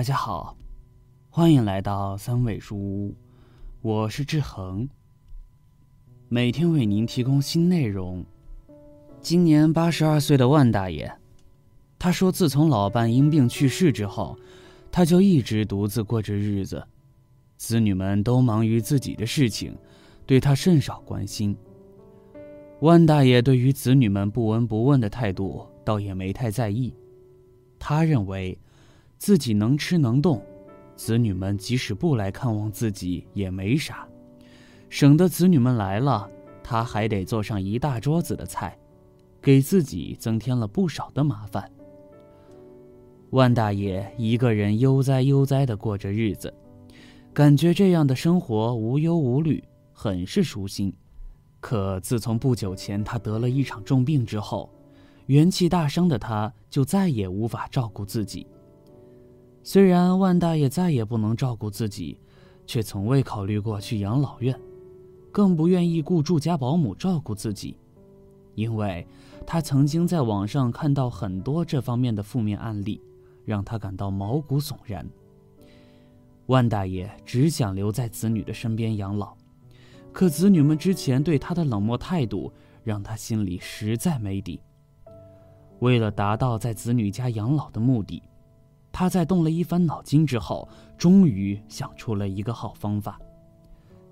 大家好，欢迎来到三味书屋，我是志恒。每天为您提供新内容。今年八十二岁的万大爷，他说，自从老伴因病去世之后，他就一直独自过着日子，子女们都忙于自己的事情，对他甚少关心。万大爷对于子女们不闻不问的态度，倒也没太在意。他认为，自己能吃能动，子女们即使不来看望自己也没啥，省得子女们来了，他还得做上一大桌子的菜，给自己增添了不少的麻烦。万大爷一个人悠哉悠哉地过着日子，感觉这样的生活无忧无虑，很是舒心。可自从不久前他得了一场重病之后，元气大伤的他就再也无法照顾自己。虽然万大爷再也不能照顾自己，却从未考虑过去养老院，更不愿意雇住家保姆照顾自己，因为他曾经在网上看到很多这方面的负面案例，让他感到毛骨悚然。万大爷只想留在子女的身边养老。可子女们之前对他的冷漠态度，让他心里实在没底。为了达到在子女家养老的目的，他在动了一番脑筋之后，终于想出了一个好方法，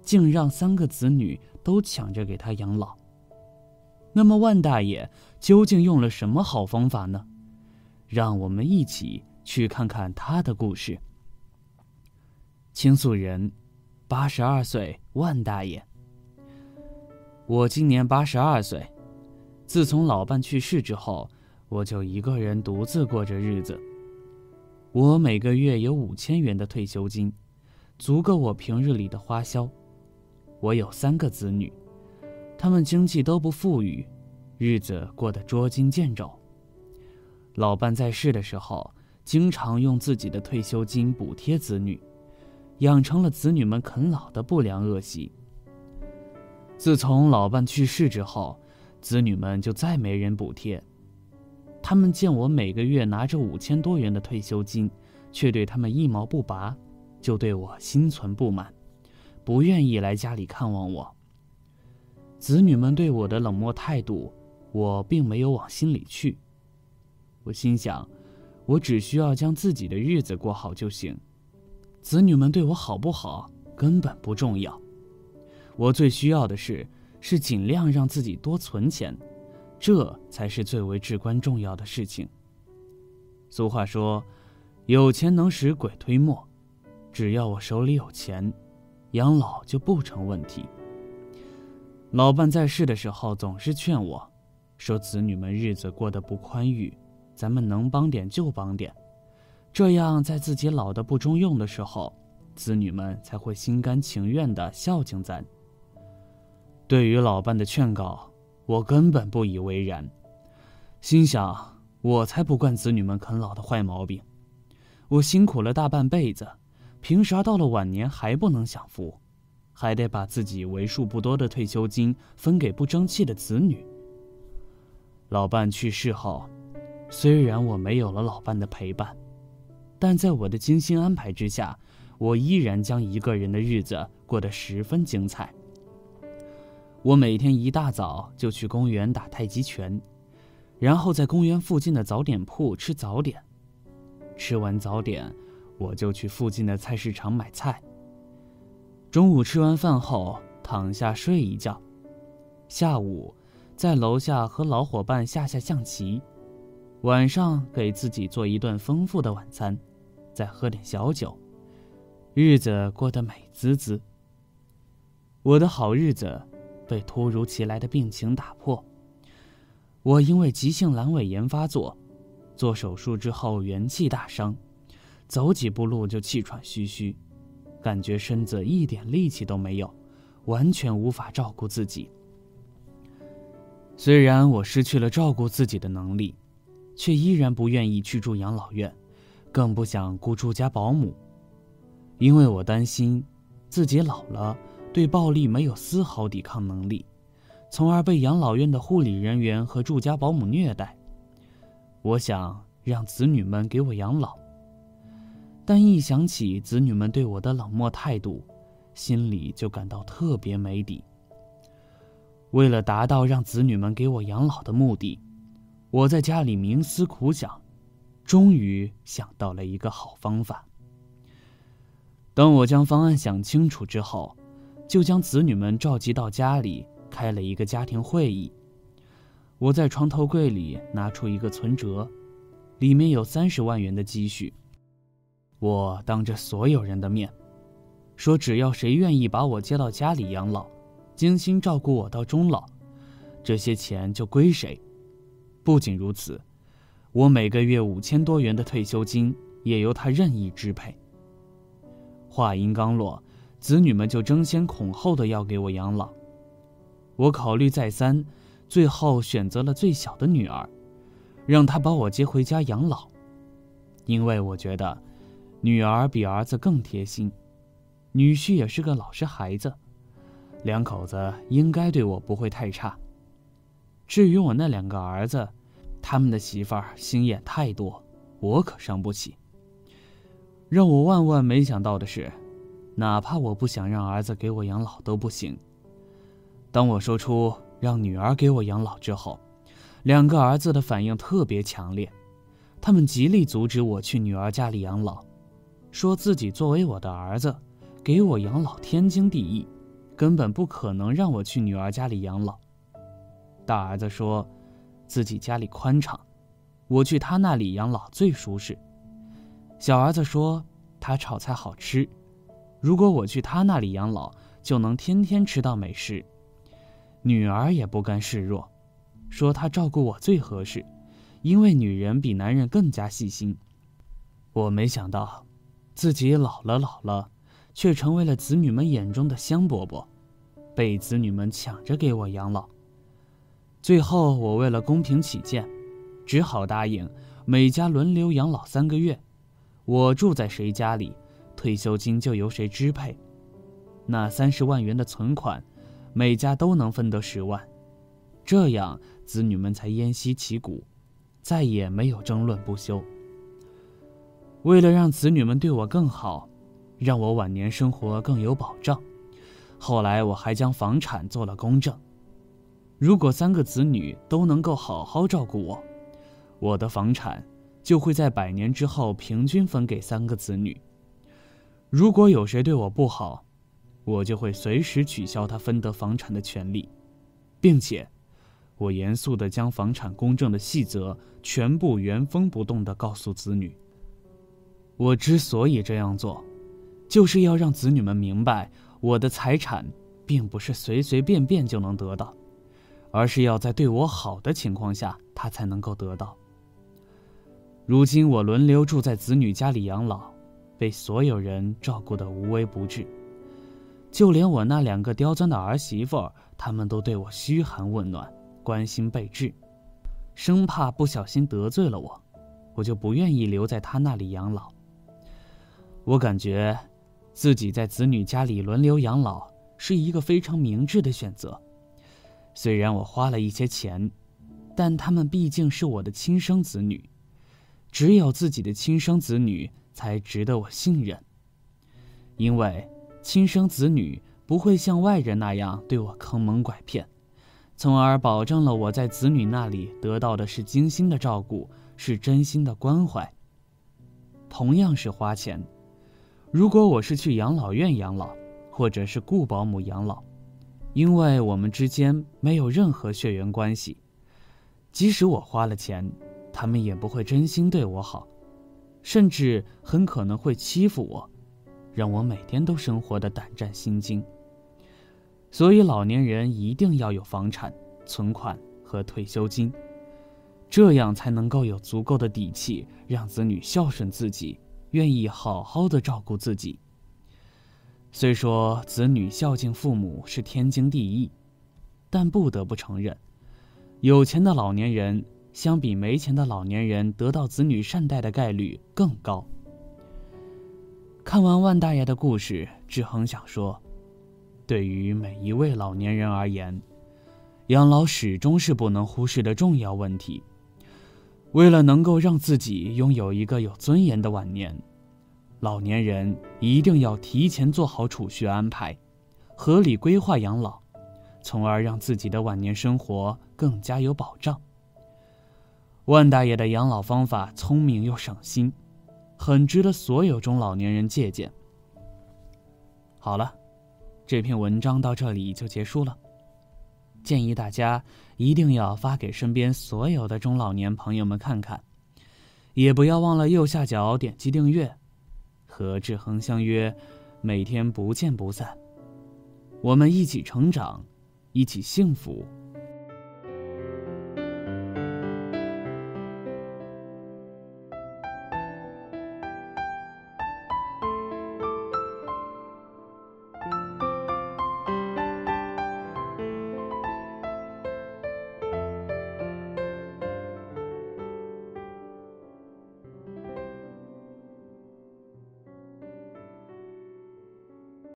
竟让三个子女都抢着给他养老。那么万大爷究竟用了什么好方法呢？让我们一起去看看他的故事。倾诉人，八十二岁万大爷。我今年八十二岁，自从老伴去世之后，我就一个人独自过着日子。我每个月有五千元的退休金，足够我平日里的花销。我有三个子女，他们经济都不富裕，日子过得捉襟见肘。老伴在世的时候，经常用自己的退休金补贴子女，养成了子女们啃老的不良恶习。自从老伴去世之后，子女们就再没人补贴。他们见我每个月拿着五千多元的退休金，却对他们一毛不拔，就对我心存不满，不愿意来家里看望我。子女们对我的冷漠态度，我并没有往心里去。我心想，我只需要将自己的日子过好就行，子女们对我好不好根本不重要。我最需要的是，是尽量让自己多存钱，这才是最为至关重要的事情。俗话说，有钱能使鬼推磨，只要我手里有钱，养老就不成问题。老伴在世的时候总是劝我，说子女们日子过得不宽裕，咱们能帮点就帮点，这样在自己老的不中用的时候，子女们才会心甘情愿的孝敬咱。对于老伴的劝告，我根本不以为然，心想我才不惯子女们啃老的坏毛病。我辛苦了大半辈子，凭啥到了晚年还不能享福，还得把自己为数不多的退休金分给不争气的子女？老伴去世后，虽然我没有了老伴的陪伴，但在我的精心安排之下，我依然将一个人的日子过得十分精彩。我每天一大早就去公园打太极拳，然后在公园附近的早点铺吃早点。吃完早点，我就去附近的菜市场买菜。中午吃完饭后躺下睡一觉，下午在楼下和老伙伴下下象棋，晚上给自己做一顿丰富的晚餐，再喝点小酒，日子过得美滋滋。我的好日子。被突如其来的病情打破。我因为急性阑尾炎发作，做手术之后元气大伤，走几步路就气喘吁吁，感觉身子一点力气都没有，完全无法照顾自己。虽然我失去了照顾自己的能力，却依然不愿意去住养老院，更不想雇住家保姆，因为我担心自己老了。对暴力没有丝毫抵抗能力，从而被养老院的护理人员和住家保姆虐待。我想让子女们给我养老，但一想起子女们对我的冷漠态度，心里就感到特别没底。为了达到让子女们给我养老的目的，我在家里冥思苦想，终于想到了一个好方法。当我将方案想清楚之后，就将子女们召集到家里，开了一个家庭会议。我在床头柜里拿出一个存折，里面有三十万元的积蓄。我当着所有人的面，说只要谁愿意把我接到家里养老。精心照顾我到终老，这些钱就归谁？不仅如此，我每个月五千多元的退休金也由他任意支配。话音刚落，子女们就争先恐后的要给我养老。我考虑再三，最后选择了最小的女儿，让她把我接回家养老，因为我觉得女儿比儿子更贴心，女婿也是个老实孩子。两口子应该对我不会太差。至于我那两个儿子，他们的媳妇儿心眼太多，我可伤不起。让我万万没想到的是，哪怕我不想让儿子给我养老都不行。当我说出让女儿给我养老之后，两个儿子的反应特别强烈，他们极力阻止我去女儿家里养老，说自己作为我的儿子，给我养老天经地义。根本不可能让我去女儿家里养老。大儿子说，自己家里宽敞，我去他那里养老最舒适。小儿子说，他炒菜好吃，如果我去他那里养老，就能天天吃到美食。女儿也不甘示弱，说她照顾我最合适，因为女人比男人更加细心。我没想到，自己老了老了。却成为了子女们眼中的香饽饽，被子女们抢着给我养老。最后，我为了公平起见，只好答应每家轮流养老三个月。我住在谁家里，退休金就由谁支配。那三十万元的存款，每家都能分得十万，这样子女们才偃息旗鼓，再也没有争论不休。为了让子女们对我更好。让我晚年生活更有保障。后来我还将房产做了公证，如果三个子女都能够好好照顾我，我的房产就会在百年之后平均分给三个子女。如果有谁对我不好，我就会随时取消他分得房产的权利，并且，我严肃地将房产公证的细则全部原封不动地告诉子女。我之所以这样做。就是要让子女们明白，我的财产并不是随随便便就能得到，而是要在对我好的情况下，他才能够得到。如今我轮流住在子女家里养老，被所有人照顾得无微不至，就连我那两个刁钻的儿媳妇，他们都对我嘘寒问暖，关心备至，生怕不小心得罪了我，我就不愿意留在他那里养老。我感觉。自己在子女家里轮流养老是一个非常明智的选择。虽然我花了一些钱，但他们毕竟是我的亲生子女，只有自己的亲生子女才值得我信任。因为亲生子女不会像外人那样对我坑蒙拐骗，从而保证了我在子女那里得到的是精心的照顾，是真心的关怀。同样是花钱。如果我是去养老院养老，或者是雇保姆养老，因为我们之间没有任何血缘关系，即使我花了钱，他们也不会真心对我好，甚至很可能会欺负我，让我每天都生活的胆战心惊。所以，老年人一定要有房产、存款和退休金，这样才能够有足够的底气，让子女孝顺自己。愿意好好的照顾自己。虽说子女孝敬父母是天经地义，但不得不承认，有钱的老年人相比没钱的老年人得到子女善待的概率更高。看完万大爷的故事，志恒想说，对于每一位老年人而言，养老始终是不能忽视的重要问题。为了能够让自己拥有一个有尊严的晚年，老年人一定要提前做好储蓄安排，合理规划养老，从而让自己的晚年生活更加有保障。万大爷的养老方法聪明又省心，很值得所有中老年人借鉴。好了，这篇文章到这里就结束了。建议大家一定要发给身边所有的中老年朋友们看看，也不要忘了右下角点击订阅。和志恒相约，每天不见不散。我们一起成长，一起幸福。